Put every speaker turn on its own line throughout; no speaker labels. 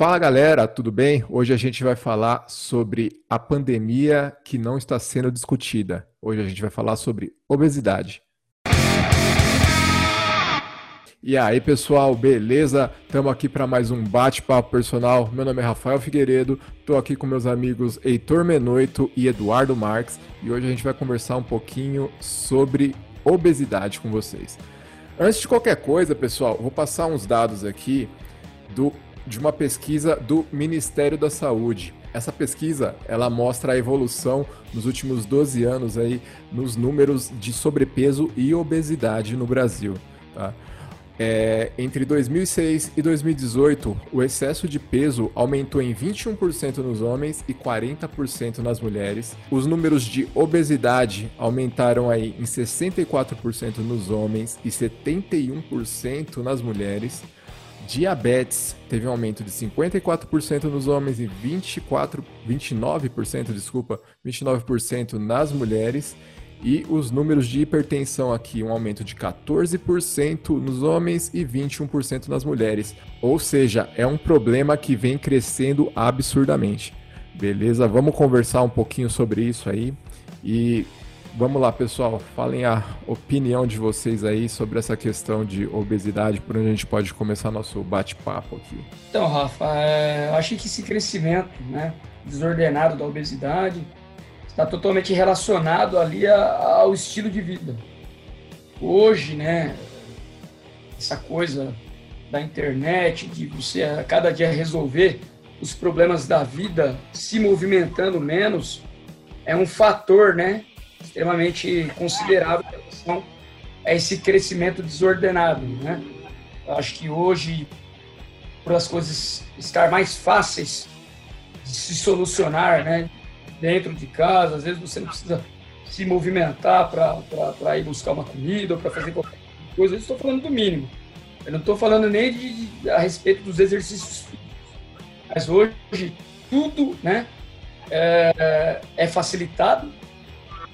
Fala galera, tudo bem? Hoje a gente vai falar sobre a pandemia que não está sendo discutida. Hoje a gente vai falar sobre obesidade. E aí pessoal, beleza? Estamos aqui para mais um bate-papo personal. Meu nome é Rafael Figueiredo, estou aqui com meus amigos Heitor Menoito e Eduardo Marques e hoje a gente vai conversar um pouquinho sobre obesidade com vocês. Antes de qualquer coisa, pessoal, vou passar uns dados aqui do de uma pesquisa do Ministério da Saúde. Essa pesquisa, ela mostra a evolução nos últimos 12 anos aí nos números de sobrepeso e obesidade no Brasil, tá? É, entre 2006 e 2018, o excesso de peso aumentou em 21% nos homens e 40% nas mulheres. Os números de obesidade aumentaram aí em 64% nos homens e 71% nas mulheres. Diabetes teve um aumento de 54% nos homens e 24, 29%, desculpa, 29% nas mulheres. E os números de hipertensão aqui, um aumento de 14% nos homens e 21% nas mulheres. Ou seja, é um problema que vem crescendo absurdamente. Beleza? Vamos conversar um pouquinho sobre isso aí. E Vamos lá, pessoal. Falem a opinião de vocês aí sobre essa questão de obesidade, por onde a gente pode começar nosso bate-papo aqui.
Então, Rafa, é, eu acho que esse crescimento né, desordenado da obesidade está totalmente relacionado ali ao estilo de vida. Hoje, né, essa coisa da internet, de você a cada dia resolver os problemas da vida se movimentando menos, é um fator, né, extremamente considerável em relação a esse crescimento desordenado, né? Eu acho que hoje, por as coisas estar mais fáceis de se solucionar, né? Dentro de casa, às vezes você não precisa se movimentar para ir buscar uma comida ou para fazer qualquer coisa. Eu estou falando do mínimo. Eu não estou falando nem de, de, a respeito dos exercícios físicos. Mas hoje, tudo né, é, é facilitado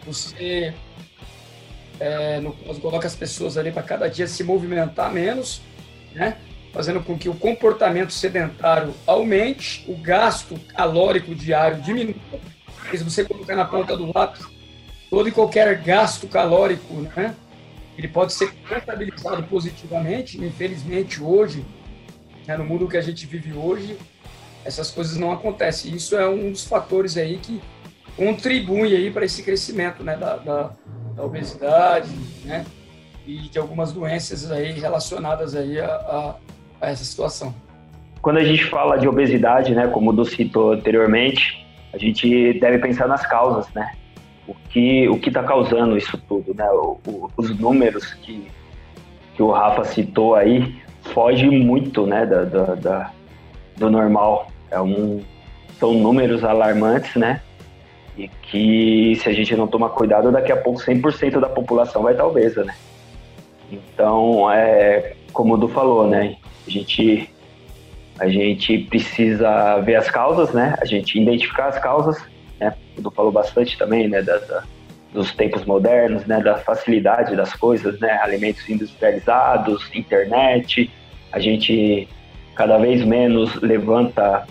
você é, no, coloca as pessoas ali para cada dia se movimentar menos, né? fazendo com que o comportamento sedentário aumente, o gasto calórico diário diminua. Se você colocar na ponta do lápis todo e qualquer gasto calórico, né? ele pode ser contabilizado positivamente. Infelizmente, hoje, né, no mundo que a gente vive hoje, essas coisas não acontecem. Isso é um dos fatores aí que contribui aí para esse crescimento né, da, da, da, obesidade né, e de algumas doenças aí relacionadas aí a, a, a, essa situação.
Quando a gente fala de obesidade, né, como o Du citou anteriormente, a gente deve pensar nas causas, né? O que o que está causando isso tudo, né? O, o, os números que, que o Rafa citou aí foge muito, né, da, da, da do normal. É um, são números alarmantes, né? E que se a gente não tomar cuidado, daqui a pouco 100% da população vai estar obesa, né? Então, é, como o Du falou, né? A gente, a gente precisa ver as causas, né? A gente identificar as causas, né? O Du falou bastante também, né? Da, da, dos tempos modernos, né? Da facilidade das coisas, né? Alimentos industrializados, internet. A gente cada vez menos levanta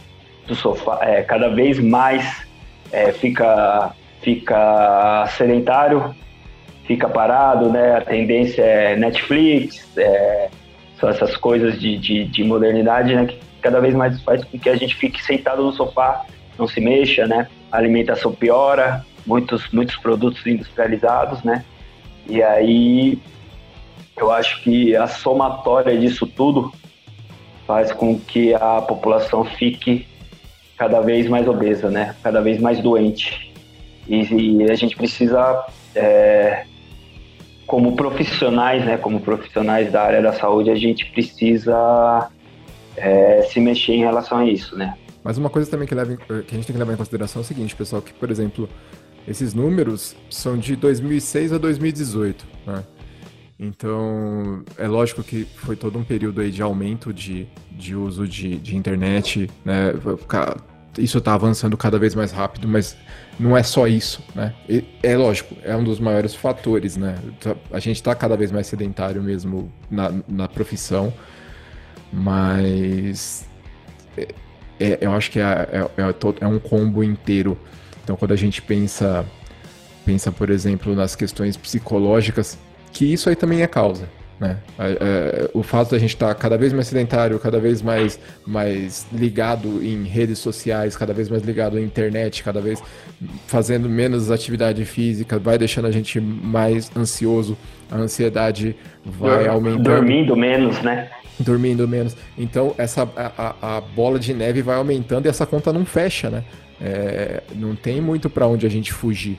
do sofá, é, cada vez mais é, fica, fica sedentário, fica parado, né? A tendência é Netflix, é, são essas coisas de, de, de, modernidade, né? Que cada vez mais faz com que a gente fique sentado no sofá, não se mexa, né? A alimentação piora, muitos, muitos produtos industrializados, né? E aí eu acho que a somatória disso tudo faz com que a população fique cada vez mais obesa, né? Cada vez mais doente. E, e a gente precisa, é, como profissionais, né? Como profissionais da área da saúde, a gente precisa é, se mexer em relação a isso, né?
Mas uma coisa também que, leva, que a gente tem que levar em consideração é o seguinte, pessoal, que, por exemplo, esses números são de 2006 a 2018, né? Então, é lógico que foi todo um período aí de aumento de, de uso de, de internet, né? Isso está avançando cada vez mais rápido, mas não é só isso, né? É lógico, é um dos maiores fatores, né? Tá, a gente está cada vez mais sedentário mesmo na, na profissão, mas é, é, eu acho que é, é, é, é um combo inteiro. Então, quando a gente pensa, pensa, por exemplo, nas questões psicológicas, que isso aí também é causa. Né? É, é, o fato da gente estar tá cada vez mais sedentário, cada vez mais, mais ligado em redes sociais, cada vez mais ligado à internet, cada vez fazendo menos atividade física, vai deixando a gente mais ansioso, a ansiedade vai aumentando.
Dormindo menos, né?
Dormindo menos. Então essa a, a bola de neve vai aumentando e essa conta não fecha, né? É, não tem muito para onde a gente fugir.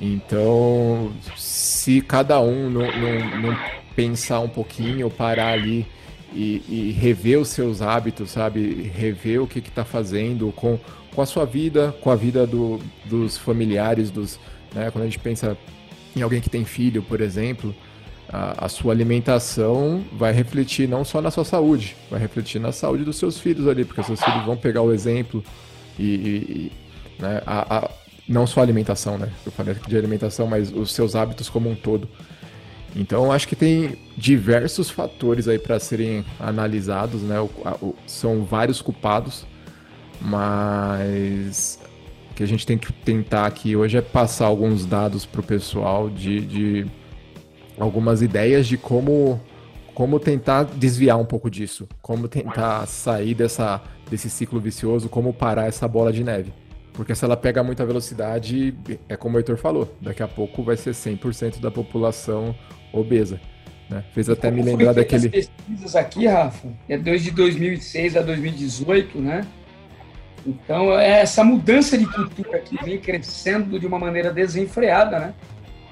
Então, se cada um não, não, não pensar um pouquinho, parar ali e, e, rever os seus hábitos, sabe? Rever o que está fazendo com, com a sua vida, com a vida do, dos familiares, dos, né? quando a gente pensa em alguém que tem filho, por exemplo, a, a, sua alimentação vai refletir não só na sua saúde, vai refletir na saúde dos seus filhos ali, porque seus filhos vão pegar o exemplo e, e né? a, a, não só a alimentação, né? Eu falei de alimentação, mas os seus hábitos como um todo. Então acho que tem diversos fatores aí para serem analisados, né? O, o, são vários culpados, mas o que a gente tem que tentar aqui hoje é passar alguns dados para o pessoal de, de, algumas ideias de como como tentar desviar um pouco disso, como tentar sair dessa, desse ciclo vicioso, como parar essa bola de neve. Porque se ela pega muita velocidade, é como o Heitor falou, daqui a pouco vai ser 100% da população obesa. Né? Fez até me lembrar daquele. As
pesquisas aqui, Rafa, é desde 2006 a 2018, né? Então, é essa mudança de cultura que vem crescendo de uma maneira desenfreada, né?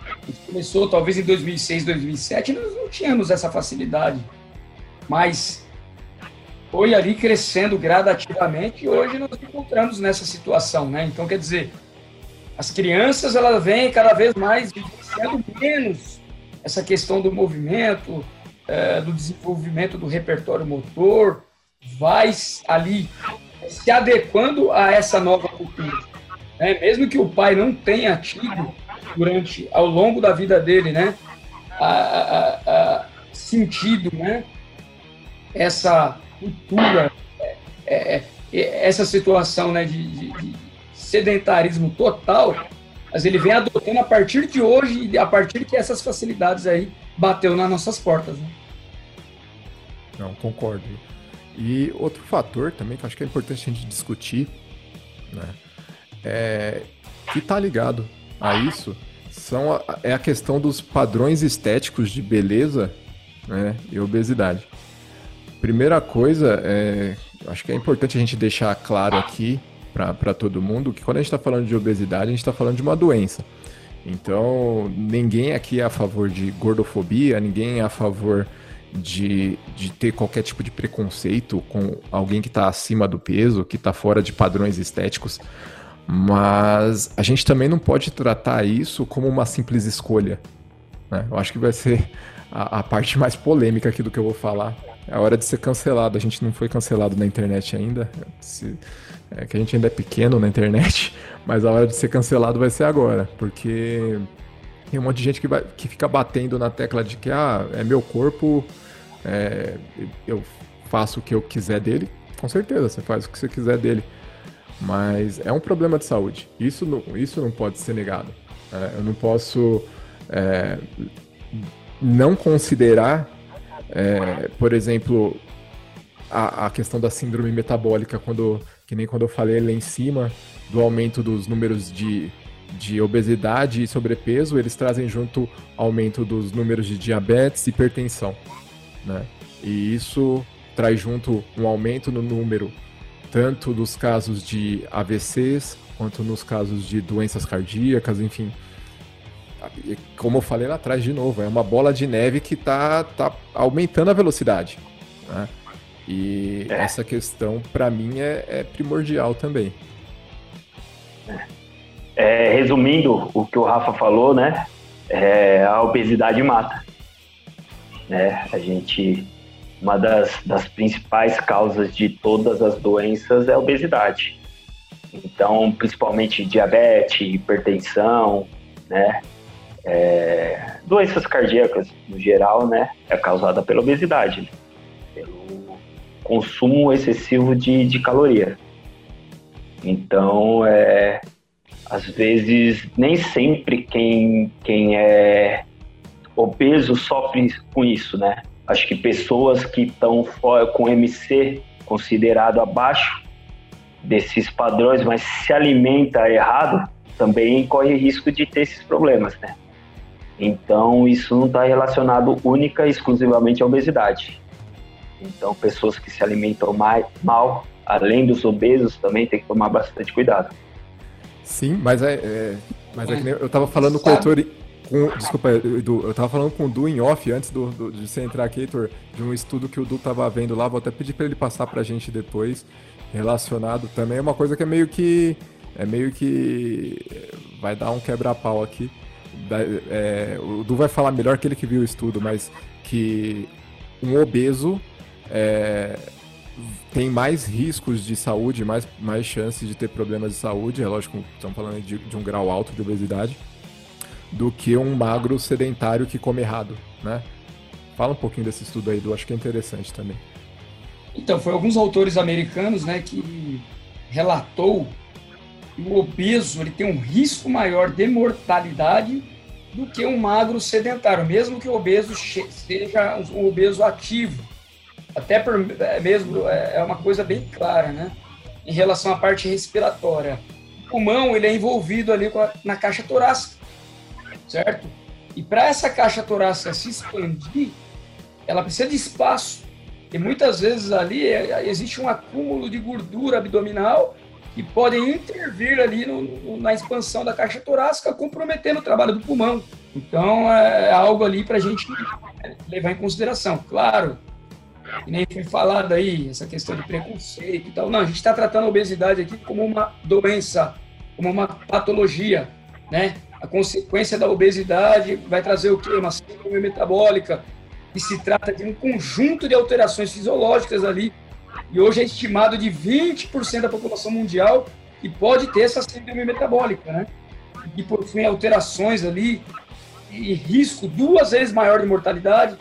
A gente começou talvez em 2006, 2007, nós não tínhamos essa facilidade. Mas foi ali crescendo gradativamente e hoje nós encontramos nessa situação, né? Então, quer dizer, as crianças, elas vêm cada vez mais sendo menos essa questão do movimento, é, do desenvolvimento do repertório motor, vai ali se adequando a essa nova cultura. Né? Mesmo que o pai não tenha tido durante ao longo da vida dele, né, a, a, a sentido, né, essa cultura, é, é, é, essa situação, né, de, de, de sedentarismo total, mas ele vem adotando a partir de hoje e a partir que essas facilidades aí bateu nas nossas portas. Né?
Não, concordo. E outro fator também que eu acho que é importante a gente discutir, né, é, que está ligado a isso, são a, é a questão dos padrões estéticos de beleza né, e obesidade. Primeira coisa, é, acho que é importante a gente deixar claro aqui para todo mundo que quando a gente está falando de obesidade, a gente está falando de uma doença. Então, ninguém aqui é a favor de gordofobia, ninguém é a favor de, de ter qualquer tipo de preconceito com alguém que está acima do peso, que está fora de padrões estéticos. Mas a gente também não pode tratar isso como uma simples escolha. Né? Eu acho que vai ser a, a, parte mais polêmica aqui do que eu vou falar. É a hora de ser cancelado. A gente não foi cancelado na internet ainda. Se, é que a gente ainda é pequeno na internet, mas a hora de ser cancelado vai ser agora, porque tem um monte de gente que, vai, que fica batendo na tecla de que ah, é meu corpo, é, eu faço o que eu quiser dele. Com certeza, você faz o que você quiser dele. Mas é um problema de saúde. Isso não, isso não pode ser negado. É, eu não posso é, não considerar, é, por exemplo, a, a questão da síndrome metabólica quando que nem quando eu falei lá em cima do aumento dos números de, de obesidade e sobrepeso, eles trazem junto aumento dos números de diabetes e hipertensão, né? E isso traz junto um aumento no número tanto dos casos de AVCs quanto nos casos de doenças cardíacas, enfim. Como eu falei lá atrás de novo, é uma bola de neve que está tá aumentando a velocidade. Né? E é. essa questão, para mim, é, é, primordial também.
É, resumindo o que o Rafa falou, né? É, a obesidade mata. Né? A gente, uma das, das principais causas de todas as doenças é a obesidade. Então, principalmente diabetes, hipertensão, né? É, doenças cardíacas no geral, né? É causada pela obesidade. Né? consumo excessivo de, de caloria. Então, é, às vezes, nem sempre quem, quem é obeso sofre com isso, né? Acho que pessoas que estão com MC considerado abaixo desses padrões, mas se alimenta errado, também corre risco de ter esses problemas, né? Então, isso não está relacionado única e exclusivamente à obesidade. Então, pessoas que se alimentam mais, mal, além dos obesos, também tem que tomar bastante cuidado.
Sim, mas é, é mas é que eu estava falando com o Heitor, com, desculpa, Edu, eu estava falando com o Du em off antes do, do, de você entrar aqui, Heitor, de um estudo que o Du estava vendo lá, vou até pedir para ele passar para a gente depois, relacionado também, é uma coisa que é meio que, é meio que vai dar um quebra-pau aqui, é, o Du vai falar melhor que ele que viu o estudo, mas que um obeso é, tem mais riscos de saúde, mais, mais chances de ter problemas de saúde, é lógico, estamos falando de, de um grau alto de obesidade, do que um magro sedentário que come errado, né? Fala um pouquinho desse estudo aí, do acho que é interessante também.
Então, foi alguns autores americanos, né, que relatou o obeso ele tem um risco maior de mortalidade do que um magro sedentário, mesmo que o obeso seja um obeso ativo. Até por, é mesmo é, é uma coisa bem clara, né? Em relação à parte respiratória, o pulmão ele é envolvido ali a, na caixa torácica, certo? E para essa caixa torácica se expandir, ela precisa de espaço. E muitas vezes ali é, existe um acúmulo de gordura abdominal que podem intervir ali no, no, na expansão da caixa torácica, comprometendo o trabalho do pulmão. Então, é, é algo ali para a gente levar em consideração. Claro, que nem foi falado aí, essa questão de preconceito e tal. Não, a gente está tratando a obesidade aqui como uma doença, como uma patologia, né? A consequência da obesidade vai trazer o quê? Uma síndrome metabólica, e se trata de um conjunto de alterações fisiológicas ali e hoje é estimado de 20% da população mundial que pode ter essa síndrome metabólica, né? E por fim, alterações ali e risco duas vezes maior de mortalidade,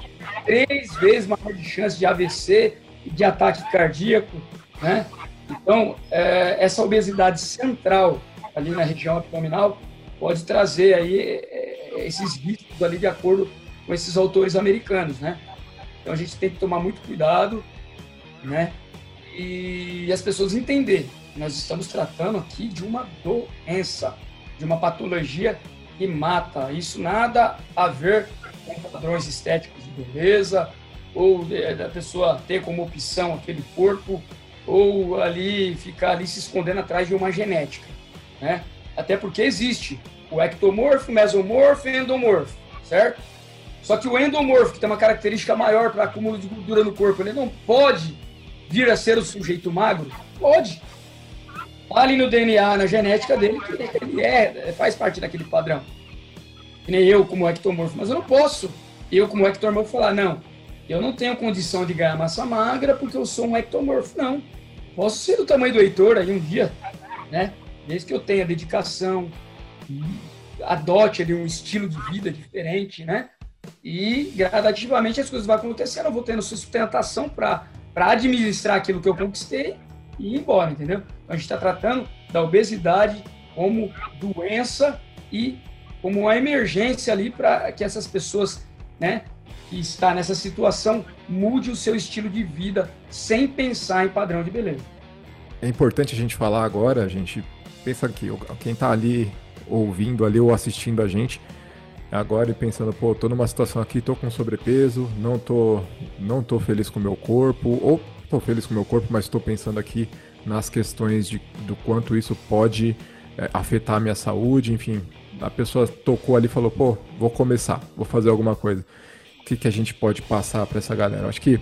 três vezes maior de chance de AVC e de ataque cardíaco, né? Então, é, essa obesidade central ali na região abdominal pode trazer aí é, esses riscos ali de acordo com esses autores americanos, né? Então a gente tem que tomar muito cuidado, né? e as pessoas entender. Nós estamos tratando aqui de uma doença, de uma patologia que mata. Isso nada a ver com padrões estéticos de beleza, ou da pessoa ter como opção aquele corpo, ou ali ficar ali se escondendo atrás de uma genética, né? Até porque existe o ectomorfo, mesomorfo e endomorfo, certo? Só que o endomorfo, que tem uma característica maior para acúmulo de gordura no corpo, ele não pode vir a ser o sujeito magro? Pode. Ali no DNA, na genética dele, que ele é, faz parte daquele padrão. Que nem eu como ectomorfo. Mas eu não posso, eu como ectomorfo, falar, não, eu não tenho condição de ganhar massa magra porque eu sou um ectomorfo. Não. Posso ser do tamanho do Heitor aí um dia, né? Desde que eu tenha dedicação, adote ali um estilo de vida diferente, né? E gradativamente as coisas vão acontecendo, eu vou tendo sustentação para para administrar aquilo que eu conquistei e ir embora, entendeu? Então, a gente está tratando da obesidade como doença e como uma emergência ali para que essas pessoas, né, que está nessa situação, mude o seu estilo de vida sem pensar em padrão de beleza.
É importante a gente falar agora, a gente pensa que quem está ali ouvindo ali ou assistindo a gente, agora e pensando, pô, tô numa situação aqui, tô com sobrepeso, não tô, não tô feliz com o meu corpo, ou tô feliz com o meu corpo, mas estou pensando aqui nas questões de, do quanto isso pode é, afetar a minha saúde, enfim. A pessoa tocou ali e falou, pô, vou começar, vou fazer alguma coisa. O que, que a gente pode passar para essa galera? Acho que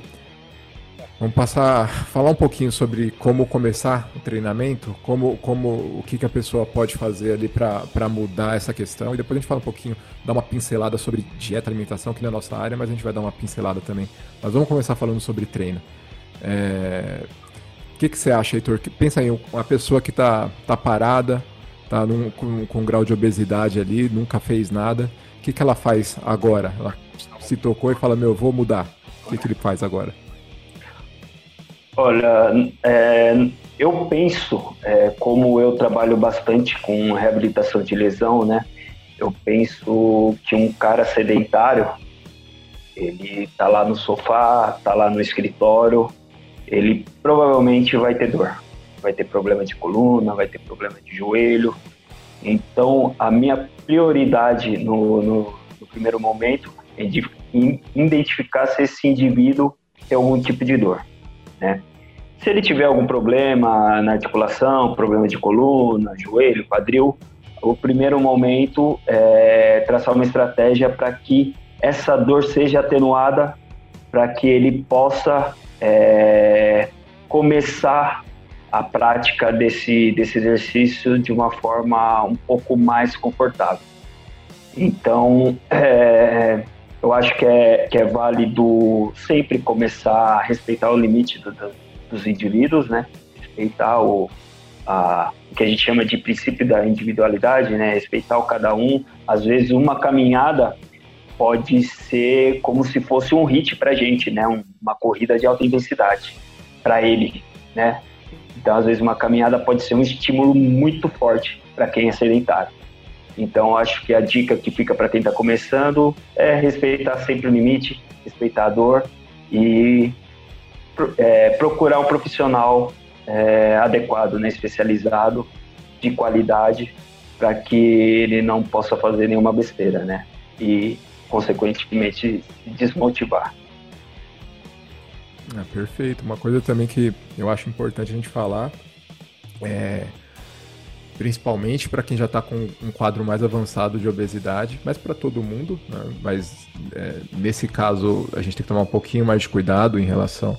Vamos passar, falar um pouquinho sobre como começar o treinamento, como, como o que, que a pessoa pode fazer ali para mudar essa questão e depois a gente fala um pouquinho, dar uma pincelada sobre dieta, alimentação, que não é nossa área, mas a gente vai dar uma pincelada também. Mas vamos começar falando sobre treino. É... O que, que você acha, Heitor? Pensa em uma pessoa que está tá parada, está com, com um grau de obesidade ali, nunca fez nada. O que, que ela faz agora? Ela se tocou e fala, meu, vou mudar. O que, que ele faz agora?
Olha, é, eu penso, é, como eu trabalho bastante com reabilitação de lesão, né? Eu penso que um cara sedentário, ele tá lá no sofá, tá lá no escritório, ele provavelmente vai ter dor, vai ter problema de coluna, vai ter problema de joelho. Então, a minha prioridade no, no, no primeiro momento é de identificar se esse indivíduo tem algum tipo de dor, né? Se ele tiver algum problema na articulação, problema de coluna, joelho, quadril, o primeiro momento é traçar uma estratégia para que essa dor seja atenuada, para que ele possa é, começar a prática desse, desse exercício de uma forma um pouco mais confortável. Então, é, eu acho que é, que é válido sempre começar a respeitar o limite do, do, dos indivíduos, né? Respeitar o, a, o que a gente chama de princípio da individualidade, né? Respeitar o cada um. Às vezes, uma caminhada pode ser como se fosse um hit para a gente, né? uma corrida de alta intensidade para ele, né? Então, às vezes, uma caminhada pode ser um estímulo muito forte para quem é sedentário. Então, acho que a dica que fica para quem está começando é respeitar sempre o limite, respeitar a dor e é, procurar um profissional é, adequado, né, especializado, de qualidade, para que ele não possa fazer nenhuma besteira, né? E, consequentemente, se desmotivar.
É, perfeito. Uma coisa também que eu acho importante a gente falar é principalmente para quem já está com um quadro mais avançado de obesidade, mas para todo mundo, né? mas é, nesse caso a gente tem que tomar um pouquinho mais de cuidado em relação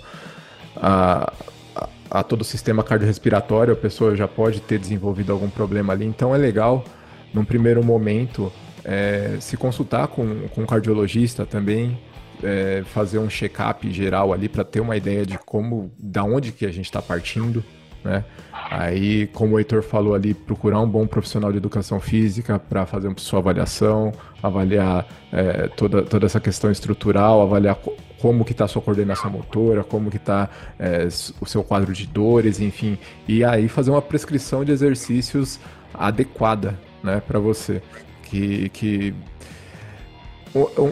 a, a, a, todo o sistema cardiorrespiratório, a pessoa já pode ter desenvolvido algum problema ali, então é legal, num primeiro momento, é, se consultar com, com um cardiologista também, é, fazer um check-up geral ali para ter uma ideia de como, da onde que a gente está partindo, né? Aí, como o Heitor falou ali, procurar um bom profissional de educação física para fazer uma sua avaliação, avaliar é, toda, toda essa questão estrutural, avaliar co como que está a sua coordenação motora, como que está é, o seu quadro de dores, enfim. E aí fazer uma prescrição de exercícios adequada né, para você. Que, que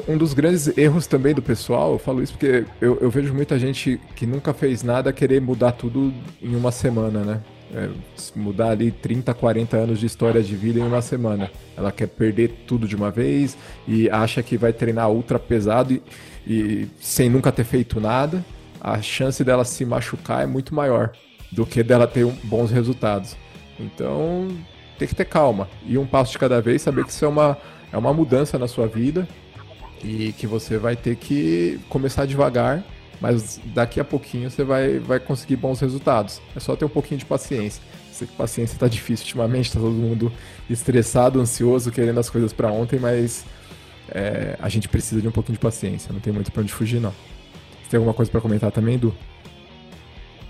um dos grandes erros também do pessoal, eu falo isso porque eu, eu, vejo muita gente que nunca fez nada querer mudar tudo em uma semana, né? É, mudar ali 30, 40 anos de história de vida em uma semana. Ela quer perder tudo de uma vez e acha que vai treinar ultra pesado e, e sem nunca ter feito nada, a chance dela se machucar é muito maior do que dela ter bons resultados. Então tem que ter calma e um passo de cada vez, saber que isso é uma, é uma mudança na sua vida e que você vai ter que começar devagar, mas daqui a pouquinho você vai, vai conseguir bons resultados. É só ter um pouquinho de paciência. Sei que paciência está difícil ultimamente, está todo mundo estressado, ansioso, querendo as coisas para ontem, mas é, a gente precisa de um pouquinho de paciência, não tem muito para onde fugir não. Você tem alguma coisa para comentar também, Du?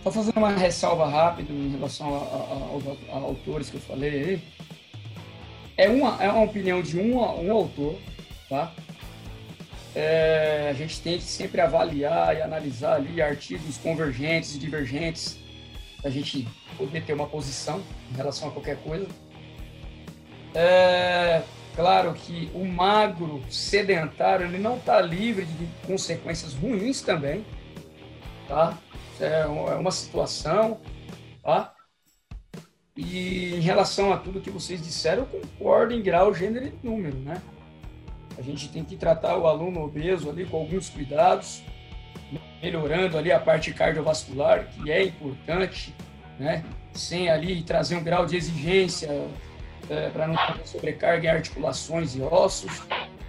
Só fazendo uma ressalva rápida em relação a, a, a, a autores que eu falei aí. É uma, é uma opinião de um, um autor, tá? É, a gente tem que sempre avaliar e analisar ali artigos convergentes e divergentes, a gente poder ter uma posição em relação a qualquer coisa. É, claro que o magro sedentário ele não está livre de consequências ruins também, tá? É, é uma situação, tá? E em relação a tudo que vocês disseram, eu concordo em grau, gênero e número, né? A gente tem que tratar o aluno obeso ali com alguns cuidados, melhorando ali a parte cardiovascular, que é importante, né? Sem ali trazer um grau de exigência é, para não ter sobrecarga em articulações e ossos.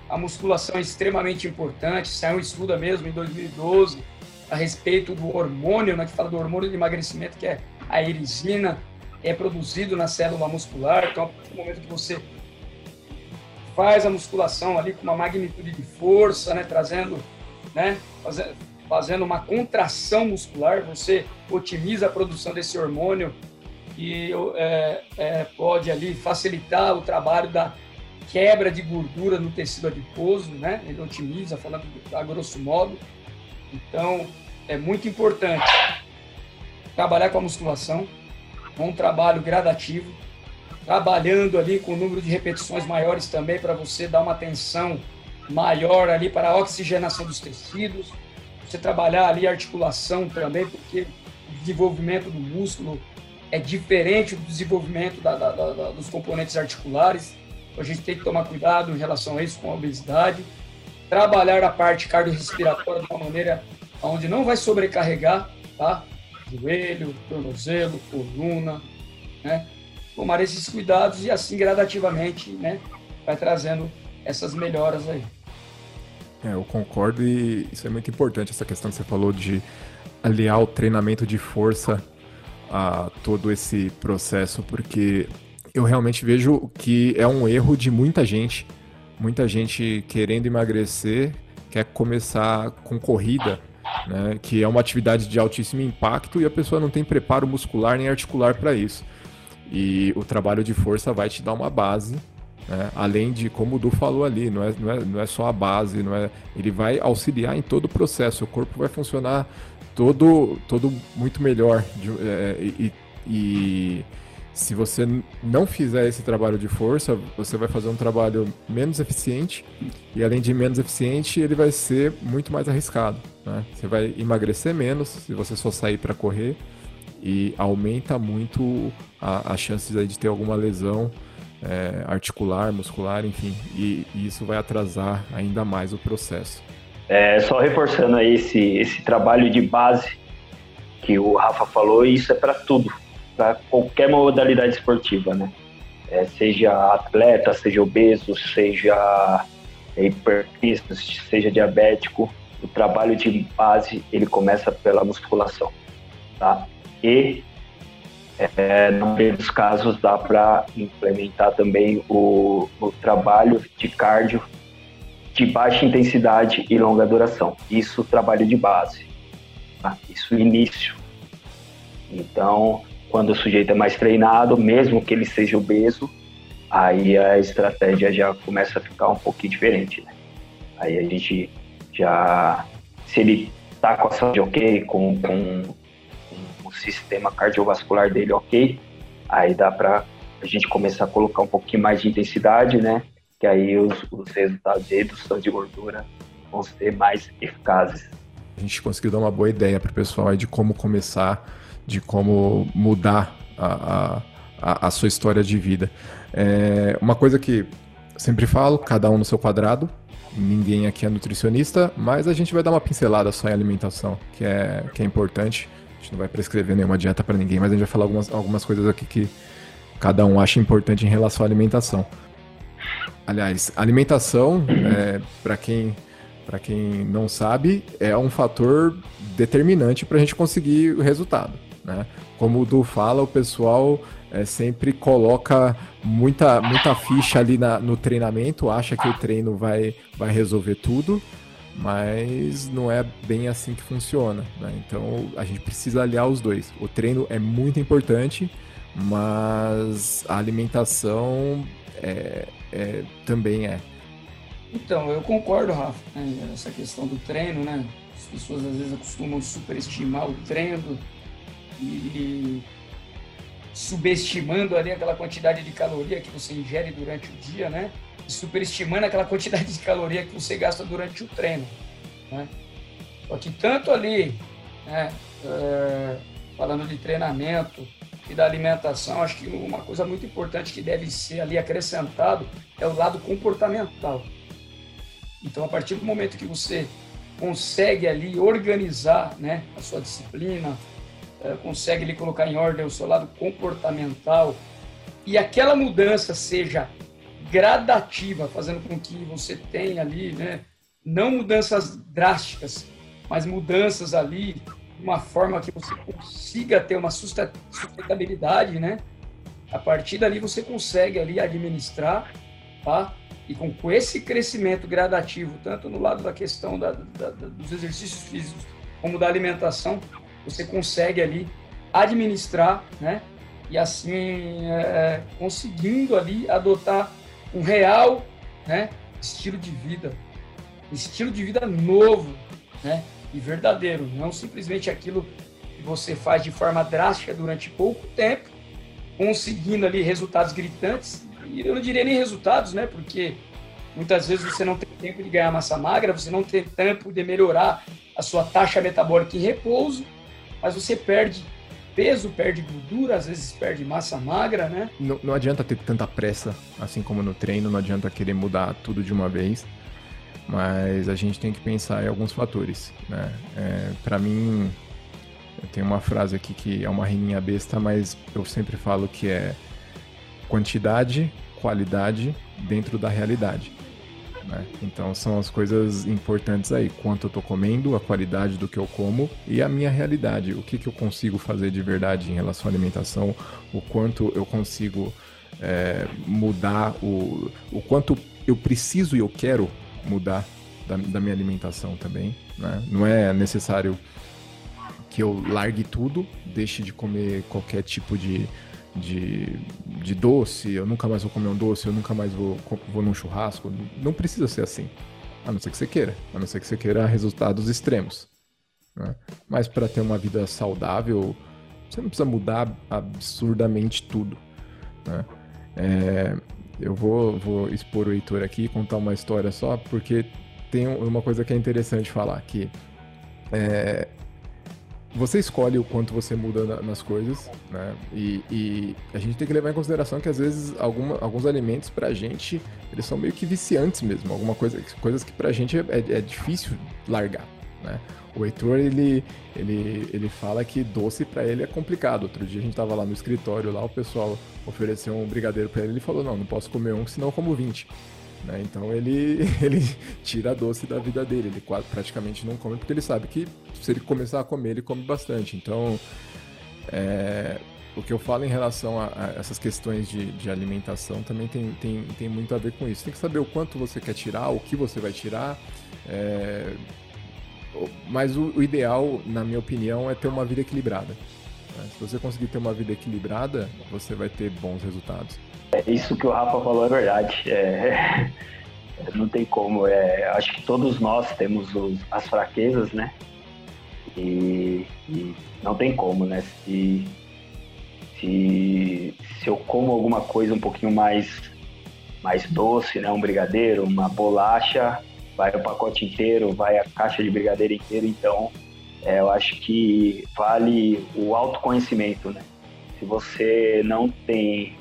A musculação é extremamente importante. Saiu um estudo mesmo em 2012 a respeito do hormônio, né, que fala do hormônio de emagrecimento, que é a erisina, é produzido na célula muscular. Então, a partir do momento que você faz a musculação ali com uma magnitude de força, né, trazendo, né, fazendo, uma contração muscular, você otimiza a produção desse hormônio que é, é, pode ali facilitar o trabalho da quebra de gordura no tecido adiposo, né? Ele otimiza, falando a grosso modo. Então, é muito importante trabalhar com a musculação, com um trabalho gradativo, trabalhando ali com o número de repetições maiores também para você dar uma atenção maior ali para a oxigenação dos tecidos, você trabalhar ali a articulação também, porque o desenvolvimento do músculo é diferente do desenvolvimento da, da, da, dos componentes articulares. Então, a gente tem que tomar cuidado em relação a isso com a obesidade. Trabalhar a parte cardiorrespiratória de uma maneira onde não vai sobrecarregar, tá? Joelho, tornozelo, coluna, né? Tomar esses cuidados e assim gradativamente, né? Vai trazendo essas melhoras aí.
É, eu concordo e isso é muito importante, essa questão que você falou de aliar o treinamento de força a todo esse processo, porque eu realmente vejo que é um erro de muita gente, muita gente querendo emagrecer, quer começar com corrida, né, que é uma atividade de altíssimo impacto e a pessoa não tem preparo muscular nem articular para isso. E o trabalho de força vai te dar uma base né? Além de, como o Du falou ali, não é, não, é, não é só a base, não é, ele vai auxiliar em todo o processo, o corpo vai funcionar todo, todo muito melhor. De, é, e, e se você não fizer esse trabalho de força, você vai fazer um trabalho menos eficiente e além de menos eficiente, ele vai ser muito mais arriscado. Né? Você vai emagrecer menos se você só sair para correr e aumenta muito as chances aí de ter alguma lesão é, articular, muscular, enfim, e, e, isso vai atrasar ainda mais o processo.
É, só reforçando aí esse, esse trabalho de base que o Rafa falou, isso é para tudo, para qualquer modalidade esportiva, né? É, seja atleta, seja obeso, seja hipertenso, seja diabético, o trabalho de base ele começa pela musculação, tá? E é, no maioria dos casos dá para implementar também o, o trabalho de cardio de baixa intensidade e longa duração. Isso trabalho de base. Tá? Isso início. Então, quando o sujeito é mais treinado, mesmo que ele seja obeso, aí a estratégia já começa a ficar um pouquinho diferente. Né? Aí a gente já, se ele tá com a saúde ok, com, com sistema cardiovascular dele ok, aí dá para a gente começar a colocar um pouquinho mais de intensidade, né? Que aí os, os resultados de redução de gordura vão ser mais eficazes.
A gente conseguiu dar uma boa ideia para o pessoal aí de como começar, de como mudar a, a, a sua história de vida. É uma coisa que sempre falo, cada um no seu quadrado, ninguém aqui é nutricionista, mas a gente vai dar uma pincelada só em alimentação, que é, que é importante gente não vai prescrever nenhuma dieta para ninguém, mas a gente vai falar algumas, algumas coisas aqui que cada um acha importante em relação à alimentação. Aliás, alimentação, é, para quem, quem não sabe, é um fator determinante para a gente conseguir o resultado. Né? Como o Du fala, o pessoal é, sempre coloca muita, muita ficha ali na, no treinamento, acha que o treino vai, vai resolver tudo mas não é bem assim que funciona. Né? Então a gente precisa aliar os dois. O treino é muito importante, mas a alimentação é, é, também é.
Então, eu concordo, Rafa, né? essa questão do treino, né? As pessoas às vezes costumam superestimar o treino e subestimando ali aquela quantidade de caloria que você ingere durante o dia, né? superestimando aquela quantidade de caloria que você gasta durante o treino. Né? Só que tanto ali, né, é, falando de treinamento e da alimentação, acho que uma coisa muito importante que deve ser ali acrescentado é o lado comportamental. Então, a partir do momento que você consegue ali organizar né, a sua disciplina, consegue ali colocar em ordem o seu lado comportamental e aquela mudança seja gradativa, fazendo com que você tenha ali, né, não mudanças drásticas, mas mudanças ali de uma forma que você consiga ter uma sustentabilidade, né? A partir dali você consegue ali administrar, tá? E com, com esse crescimento gradativo, tanto no lado da questão da, da, dos exercícios físicos como da alimentação, você consegue ali administrar, né? E assim, é, é conseguindo ali adotar um real né, estilo de vida, estilo de vida novo né, e verdadeiro, não simplesmente aquilo que você faz de forma drástica durante pouco tempo, conseguindo ali resultados gritantes. E eu não diria nem resultados, né? Porque muitas vezes você não tem tempo de ganhar massa magra, você não tem tempo de melhorar a sua taxa metabólica em repouso, mas você perde peso, perde gordura, às vezes perde massa magra, né?
Não, não adianta ter tanta pressa, assim como no treino, não adianta querer mudar tudo de uma vez, mas a gente tem que pensar em alguns fatores, né? É, para mim, eu tenho uma frase aqui que é uma rininha besta, mas eu sempre falo que é quantidade, qualidade dentro da realidade. Né? Então são as coisas importantes aí, quanto eu estou comendo, a qualidade do que eu como e a minha realidade, o que, que eu consigo fazer de verdade em relação à alimentação, o quanto eu consigo é, mudar, o, o quanto eu preciso e eu quero mudar da, da minha alimentação também. Né? Não é necessário que eu largue tudo, deixe de comer qualquer tipo de, de, de doce, eu nunca mais vou comer um doce, eu nunca mais vou, vou num churrasco. Não precisa ser assim. A não ser que você queira. A não ser que você queira resultados extremos. Né? Mas para ter uma vida saudável, você não precisa mudar absurdamente tudo. Né? É, eu vou, vou expor o Heitor aqui contar uma história só, porque tem uma coisa que é interessante falar, que é, você escolhe o quanto você muda na, nas coisas, né? E, e, a gente tem que levar em consideração que às vezes alguma, alguns alimentos pra gente, eles são meio que viciantes mesmo. Alguma coisa, coisas que pra gente é, é, é difícil largar, né? O Heitor, ele, ele, ele fala que doce para ele é complicado. Outro dia a gente tava lá no escritório, lá o pessoal ofereceu um brigadeiro para ele, ele falou, não, não posso comer um, senão eu como 20. Né? Então ele, ele tira doce da vida dele, ele quase, praticamente não come, porque ele sabe que se ele começar a comer, ele come bastante. Então, é, o que eu falo em relação a, a essas questões de, de, alimentação também tem, tem, tem muito a ver com isso. Tem que saber o quanto você quer tirar, o que você vai tirar. É, mas o, o, ideal, na minha opinião, é ter uma vida equilibrada. Né? Se você conseguir ter uma vida equilibrada, você vai ter bons resultados.
É isso que o Rafa falou é verdade. É, não tem como. É, acho que todos nós temos os, as fraquezas, né? E, e, não tem como, né? Se, se, se eu como alguma coisa um pouquinho mais, mais doce, né? Um brigadeiro, uma bolacha, vai o pacote inteiro, vai a caixa de brigadeiro inteiro. Então, é, eu acho que vale o autoconhecimento, né? Se você não tem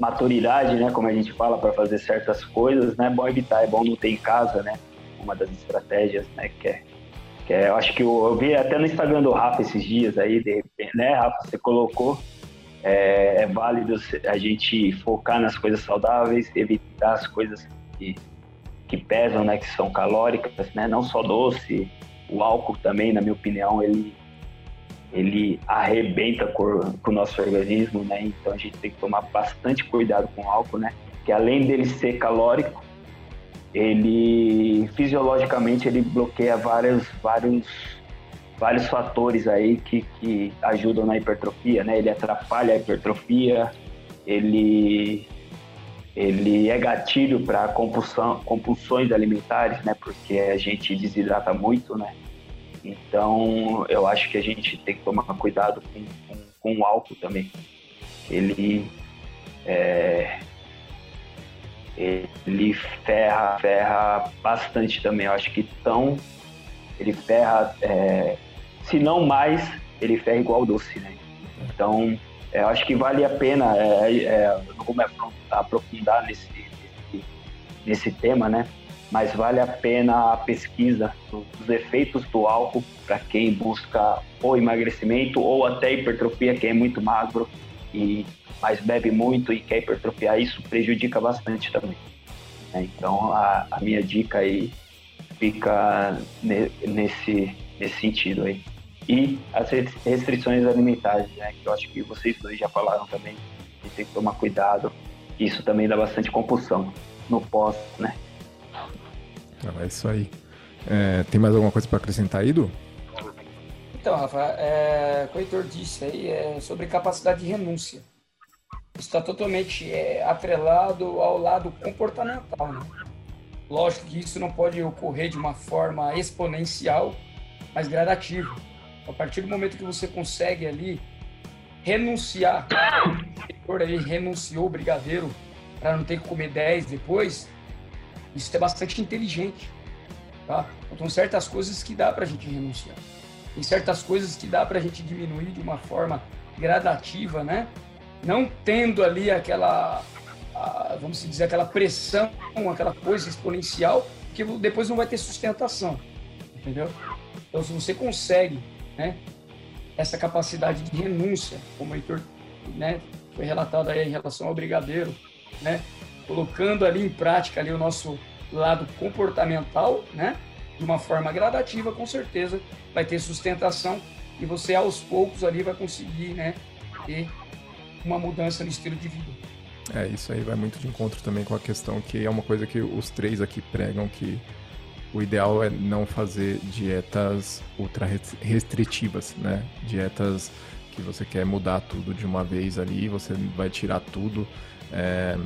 maturidade, né, como a gente fala, para fazer certas coisas, né, é bom evitar, é bom não ter em casa, né, uma das estratégias, né, que é, que é eu acho que eu, eu, vi até no Instagram do Rafa esses dias aí, de repente, né, Rafa, você colocou, é, é válido a gente focar nas coisas saudáveis, evitar as coisas que, que pesam, né, que são calóricas, né, não só doce, o álcool também, na minha opinião, ele ele arrebenta com, o nosso organismo, né? Então a gente tem que tomar bastante cuidado com o álcool, né? Que além dele ser calórico, ele fisiologicamente ele bloqueia vários, vários, vários fatores aí que, que ajudam na hipertrofia, né? Ele atrapalha a hipertrofia, ele ele é gatilho para compulsões alimentares, né? Porque a gente desidrata muito, né? Então, eu acho que a gente tem que tomar cuidado com, com, com o álcool também. Ele é, ele ferra, ferra bastante também. Eu acho que tão ele ferra, é, se não mais, ele ferra igual doce, né? Então, eu acho que vale a pena, é, é, não vou me aprofundar nesse, nesse, nesse tema, né? Mas vale a pena a pesquisa dos efeitos do álcool para quem busca ou emagrecimento ou até hipertrofia, quem é muito magro e mas bebe muito e quer hipertrofiar, isso prejudica bastante também. Né? Então a, a, minha dica aí fica ne, nesse, nesse sentido aí. E as restrições alimentares, né? que eu acho que vocês dois já falaram também, gente tem que tomar cuidado, isso também dá bastante compulsão no pós, né?
É isso aí. É, tem mais alguma coisa para acrescentar aí, Du?
Então, Rafa, é, o que o Heitor disse aí é sobre capacidade de renúncia. Está totalmente é, atrelado ao lado comportamental. Né? Lógico que isso não pode ocorrer de uma forma exponencial, mas gradativa. A partir do momento que você consegue ali renunciar, o aí renunciou o brigadeiro para não ter que comer 10 depois, isso é bastante inteligente. Tá? Então, certas coisas que dá para a gente renunciar. Tem certas coisas que dá para a gente diminuir de uma forma gradativa, né? Não tendo ali aquela, a, vamos dizer, aquela pressão, aquela coisa exponencial, que depois não vai ter sustentação, entendeu? Então, se você consegue, né, essa capacidade de renúncia, como o Heitor, né, foi relatado aí em relação ao brigadeiro, né, colocando ali em prática ali o nosso lado comportamental, né, de uma forma gradativa, com certeza vai ter sustentação e você aos poucos ali vai conseguir, né, ter uma mudança no estilo de vida.
É, isso aí vai muito de encontro também com a questão que é uma coisa que os três aqui pregam que o ideal é não fazer dietas ultra restritivas, né? Dietas que você quer mudar tudo de uma vez ali, você vai tirar tudo, é,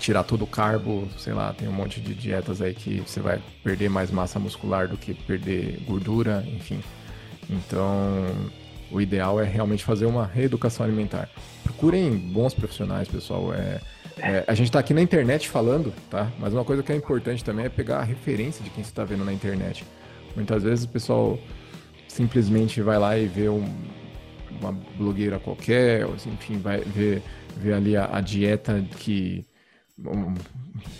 tirar todo o carbo, sei lá, tem um monte de dietas aí que você vai perder mais massa muscular do que perder gordura, enfim. Então, o ideal é realmente fazer uma reeducação alimentar. Procurem bons profissionais, pessoal. É, é, a gente está aqui na internet falando, tá? Mas uma coisa que é importante também é pegar a referência de quem você está vendo na internet. Muitas vezes o pessoal simplesmente vai lá e vê um, uma blogueira qualquer, ou, enfim, vai ver, ver ali a, a dieta que um,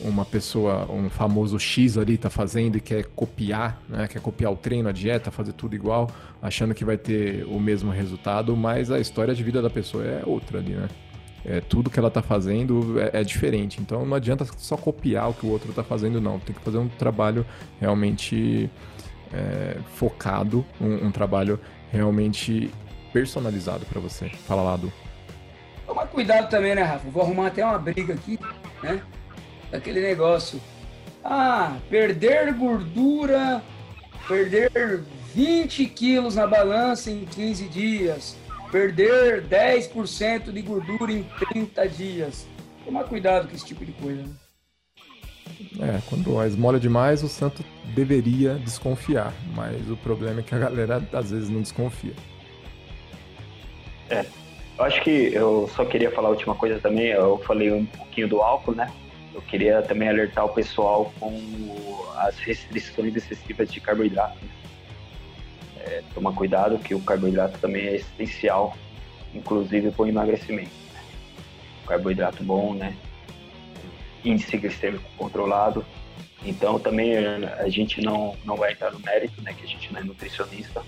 uma pessoa, um famoso X ali tá fazendo e quer copiar, né? Quer copiar o treino, a dieta, fazer tudo igual, achando que vai ter o mesmo resultado, mas a história de vida da pessoa é outra ali, né? É, tudo que ela tá fazendo é, é, diferente. Então não adianta só copiar o que o outro tá fazendo, não. Tem que fazer um trabalho realmente é, focado, um, um, trabalho realmente personalizado para você. Fala lá, Du.
Toma cuidado também, né, Rafa? Vou arrumar até uma briga aqui né? Daquele negócio. Ah, perder gordura, perder 20 quilos na balança em 15 dias, perder 10% de gordura em 30 dias. Tomar cuidado com esse tipo de coisa. Né?
É, quando a esmola demais, o santo deveria desconfiar, mas o problema é que a galera às vezes não desconfia.
É, eu acho que eu só queria falar a última coisa também. Eu falei um pouquinho do álcool, né? Eu queria também alertar o pessoal com as restrições excessivas de carboidrato. Né? É, tomar cuidado que o carboidrato também é essencial, inclusive para o emagrecimento. Né? Carboidrato bom, né? Índice glicêmico controlado. Então também a gente não, não vai entrar no mérito, né? Que a gente não é nutricionista,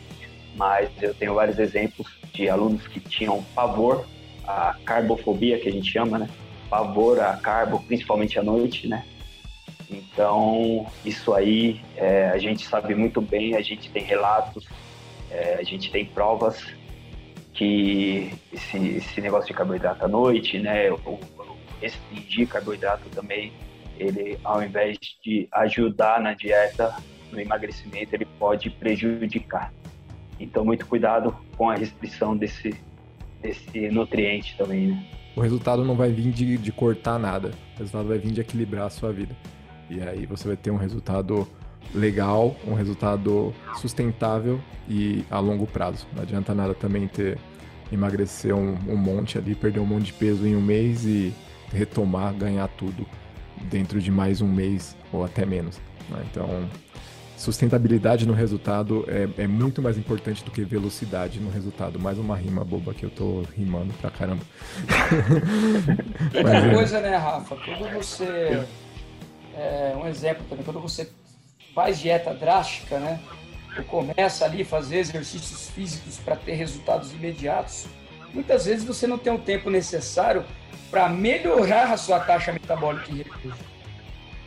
mas eu tenho vários exemplos de alunos que tinham pavor à carbofobia, que a gente chama, né? Pavor a carbo, principalmente à noite, né? Então, isso aí é, a gente sabe muito bem, a gente tem relatos, é, a gente tem provas que esse, esse, negócio de carboidrato à noite, né? O, restringir carboidrato também, ele ao invés de ajudar na dieta, no emagrecimento, ele pode prejudicar. Então, muito cuidado com a restrição desse, desse nutriente também, né?
O resultado não vai vir de, de cortar nada, o resultado vai vir de equilibrar a sua vida. E aí você vai ter um resultado legal, um resultado sustentável e a longo prazo. Não adianta nada também ter emagrecer um, um monte ali, perder um monte de peso em um mês e retomar, ganhar tudo dentro de mais um mês ou até menos. Né? Então, sustentabilidade no resultado é, é, muito mais importante do que velocidade no resultado. Mais uma rima boba que eu tô rimando pra caramba.
Outra é... coisa, né, Rafa? Quando você. É, um exemplo também, quando você faz dieta drástica, né? Ou começa ali a fazer exercícios físicos para ter resultados imediatos, muitas vezes você não tem o tempo necessário para melhorar a sua taxa metabólica em repouso.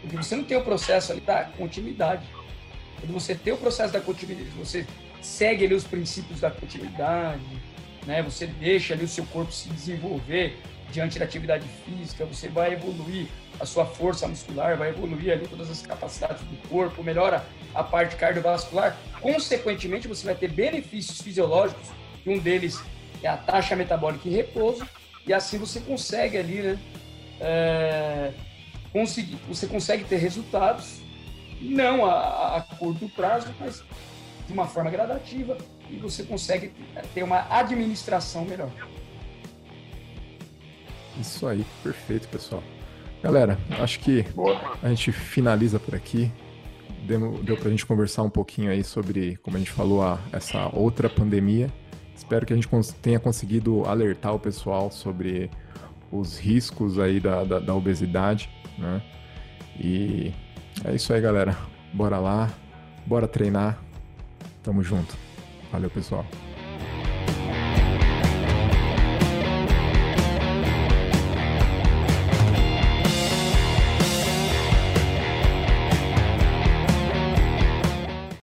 Porque você não tem o processo ali da continuidade. Quando você tem o processo da continuidade, você segue ali os princípios da continuidade, né? Você deixa ali o seu corpo se desenvolver diante da atividade física, você vai evoluir a sua força muscular, vai evoluir ali todas as capacidades do corpo, melhora a parte cardiovascular. Consequentemente, você vai ter benefícios fisiológicos, e um deles é a taxa metabólica em repouso, e assim você consegue ali, né? É, conseguir, você consegue ter resultados não a, a curto prazo, mas de uma forma gradativa, e você consegue ter uma administração melhor.
Isso aí, perfeito, pessoal. Galera, acho que Boa. a gente finaliza por aqui. Deu, deu pra gente conversar um pouquinho aí sobre, como a gente falou, a, essa outra pandemia. Espero que a gente tenha conseguido alertar o pessoal sobre os riscos aí da, da, da obesidade, né? E é isso aí, galera. Bora lá, bora treinar. Tamo junto. Valeu, pessoal.